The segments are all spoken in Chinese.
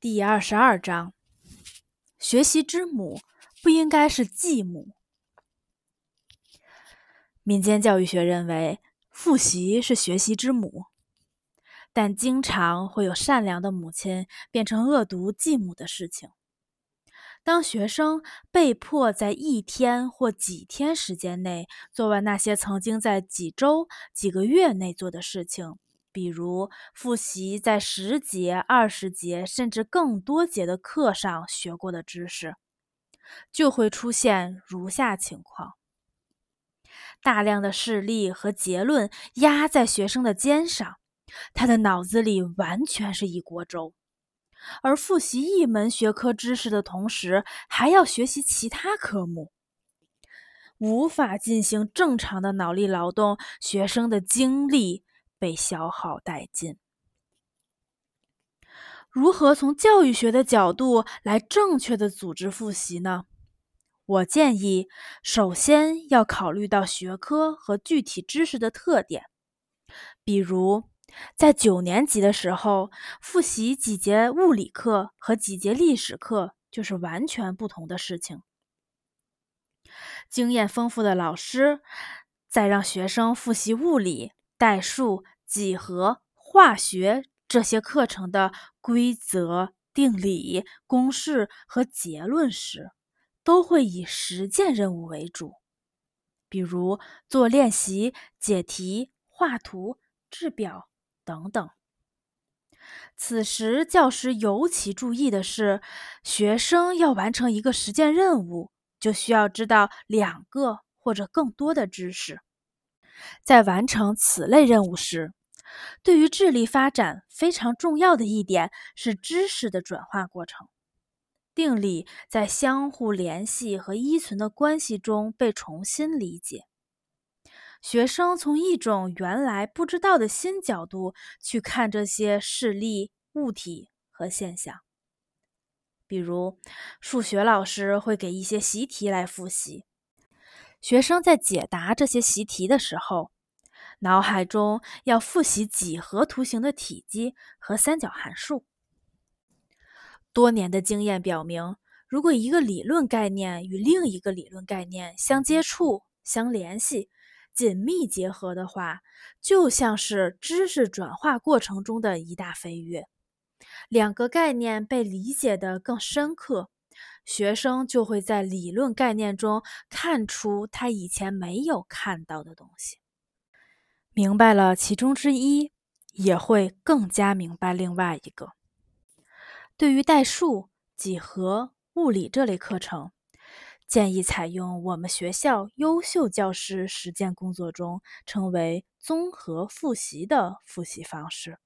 第二十二章：学习之母不应该是继母。民间教育学认为，复习是学习之母，但经常会有善良的母亲变成恶毒继母的事情。当学生被迫在一天或几天时间内做完那些曾经在几周、几个月内做的事情。比如复习在十节、二十节甚至更多节的课上学过的知识，就会出现如下情况：大量的事例和结论压在学生的肩上，他的脑子里完全是一锅粥。而复习一门学科知识的同时，还要学习其他科目，无法进行正常的脑力劳动，学生的精力。被消耗殆尽。如何从教育学的角度来正确的组织复习呢？我建议，首先要考虑到学科和具体知识的特点。比如，在九年级的时候，复习几节物理课和几节历史课就是完全不同的事情。经验丰富的老师在让学生复习物理。代数、几何、化学这些课程的规则、定理、公式和结论时，都会以实践任务为主，比如做练习、解题、画图、制表等等。此时，教师尤其注意的是，学生要完成一个实践任务，就需要知道两个或者更多的知识。在完成此类任务时，对于智力发展非常重要的一点是知识的转化过程。定理在相互联系和依存的关系中被重新理解。学生从一种原来不知道的新角度去看这些事例、物体和现象。比如，数学老师会给一些习题来复习。学生在解答这些习题的时候，脑海中要复习几何图形的体积和三角函数。多年的经验表明，如果一个理论概念与另一个理论概念相接触、相联系、紧密结合的话，就像是知识转化过程中的一大飞跃，两个概念被理解的更深刻。学生就会在理论概念中看出他以前没有看到的东西，明白了其中之一，也会更加明白另外一个。对于代数、几何、物理这类课程，建议采用我们学校优秀教师实践工作中称为综合复习的复习方式，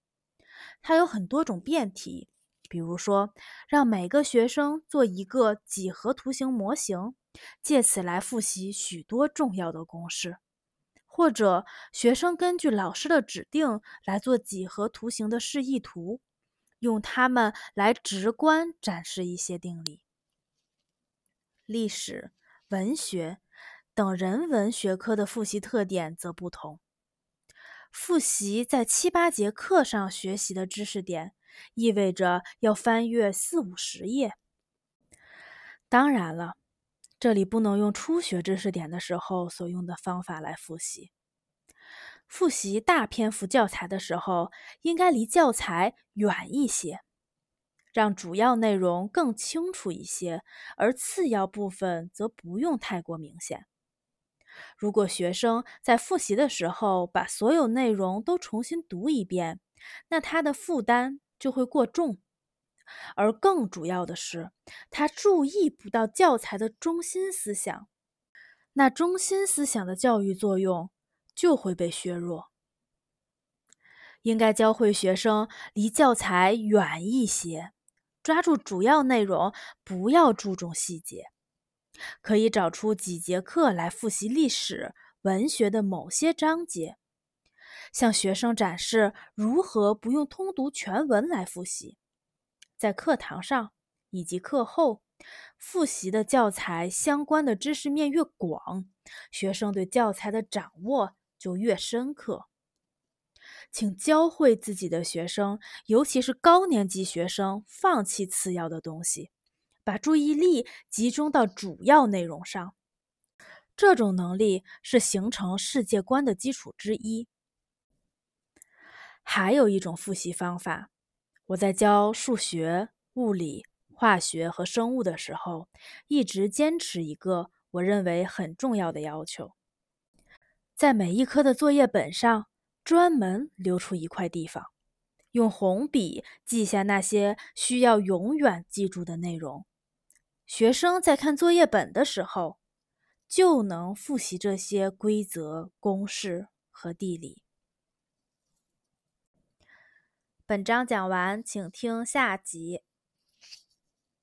它有很多种变体。比如说，让每个学生做一个几何图形模型，借此来复习许多重要的公式；或者，学生根据老师的指定来做几何图形的示意图，用它们来直观展示一些定理。历史、文学等人文学科的复习特点则不同，复习在七八节课上学习的知识点。意味着要翻阅四五十页。当然了，这里不能用初学知识点的时候所用的方法来复习。复习大篇幅教材的时候，应该离教材远一些，让主要内容更清楚一些，而次要部分则不用太过明显。如果学生在复习的时候把所有内容都重新读一遍，那他的负担。就会过重，而更主要的是，他注意不到教材的中心思想，那中心思想的教育作用就会被削弱。应该教会学生离教材远一些，抓住主要内容，不要注重细节。可以找出几节课来复习历史、文学的某些章节。向学生展示如何不用通读全文来复习，在课堂上以及课后复习的教材相关的知识面越广，学生对教材的掌握就越深刻。请教会自己的学生，尤其是高年级学生，放弃次要的东西，把注意力集中到主要内容上。这种能力是形成世界观的基础之一。还有一种复习方法，我在教数学、物理、化学和生物的时候，一直坚持一个我认为很重要的要求：在每一科的作业本上专门留出一块地方，用红笔记下那些需要永远记住的内容。学生在看作业本的时候，就能复习这些规则、公式和地理。本章讲完，请听下集。